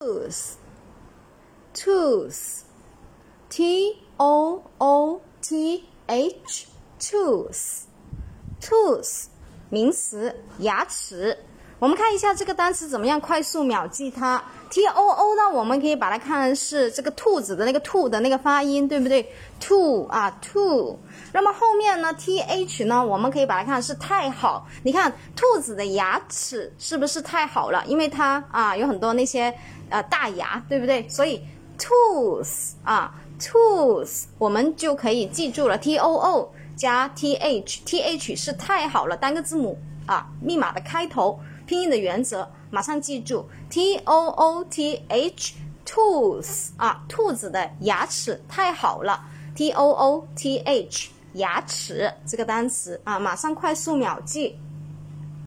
tooth，tooth，t o o t h，tooth，tooth，名词，牙齿。我们看一下这个单词怎么样快速秒记它。t o o 呢，我们可以把它看是这个兔子的那个兔的那个发音，对不对？to 啊，to。那么后面呢，t h 呢，我们可以把它看是太好。你看兔子的牙齿是不是太好了？因为它啊有很多那些呃大牙，对不对？所以 tooth 啊，tooth 我们就可以记住了，t o o 加 t h，t h 是太好了，单个字母啊，密码的开头。拼音的原则，马上记住，t o o t h，tooth 啊，兔子的牙齿太好了，t o o t h，牙齿这个单词啊，马上快速秒记。